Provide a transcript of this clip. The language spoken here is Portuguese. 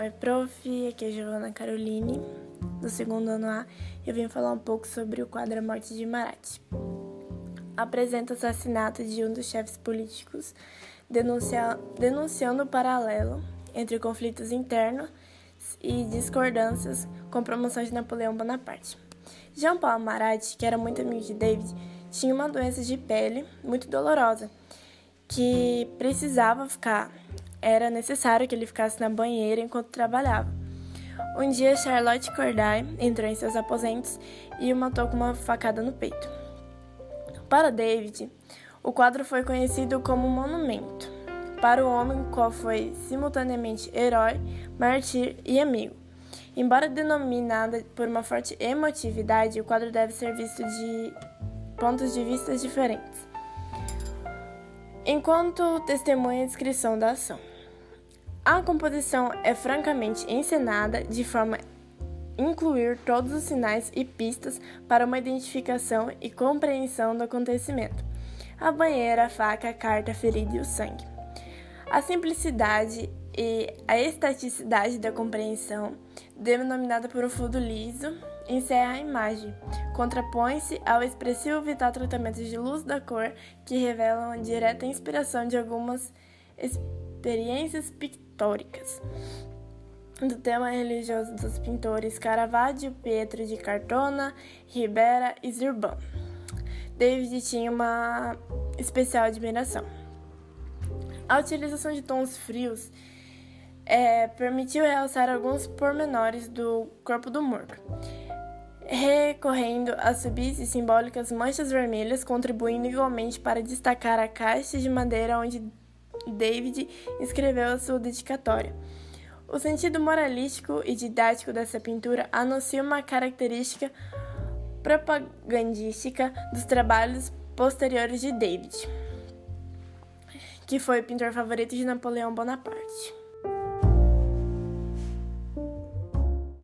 Oi, prof. Aqui é a Giovana Caroline, do segundo ano A. Eu vim falar um pouco sobre o quadro A Morte de Marat. Apresenta o assassinato de um dos chefes políticos, denuncia, denunciando o paralelo entre conflitos internos e discordâncias com promoção de Napoleão Bonaparte. Jean Paul Marat, que era muito amigo de David, tinha uma doença de pele muito dolorosa, que precisava ficar era necessário que ele ficasse na banheira enquanto trabalhava. Um dia, Charlotte Corday entrou em seus aposentos e o matou com uma facada no peito. Para David, o quadro foi conhecido como monumento para o homem qual foi simultaneamente herói, mártir e amigo. Embora denominada por uma forte emotividade, o quadro deve ser visto de pontos de vista diferentes. Enquanto testemunha a descrição da ação. A composição é francamente encenada de forma a incluir todos os sinais e pistas para uma identificação e compreensão do acontecimento. A banheira, a faca, a carta, a ferida e o sangue. A simplicidade e a estaticidade da compreensão, denominada por um fundo liso, encerra a imagem. Contrapõe-se ao expressivo vital tratamento de luz da cor que revelam a direta inspiração de algumas experiências pictóricas do tema religioso dos pintores Caravaggio, Pietro de Cartona, Ribera e Zurban. David tinha uma especial admiração. A utilização de tons frios é, permitiu realçar alguns pormenores do corpo do morto, recorrendo a subis e simbólicas manchas vermelhas, contribuindo igualmente para destacar a caixa de madeira onde David escreveu a sua dedicatória. O sentido moralístico e didático dessa pintura anuncia uma característica propagandística dos trabalhos posteriores de David, que foi o pintor favorito de Napoleão Bonaparte.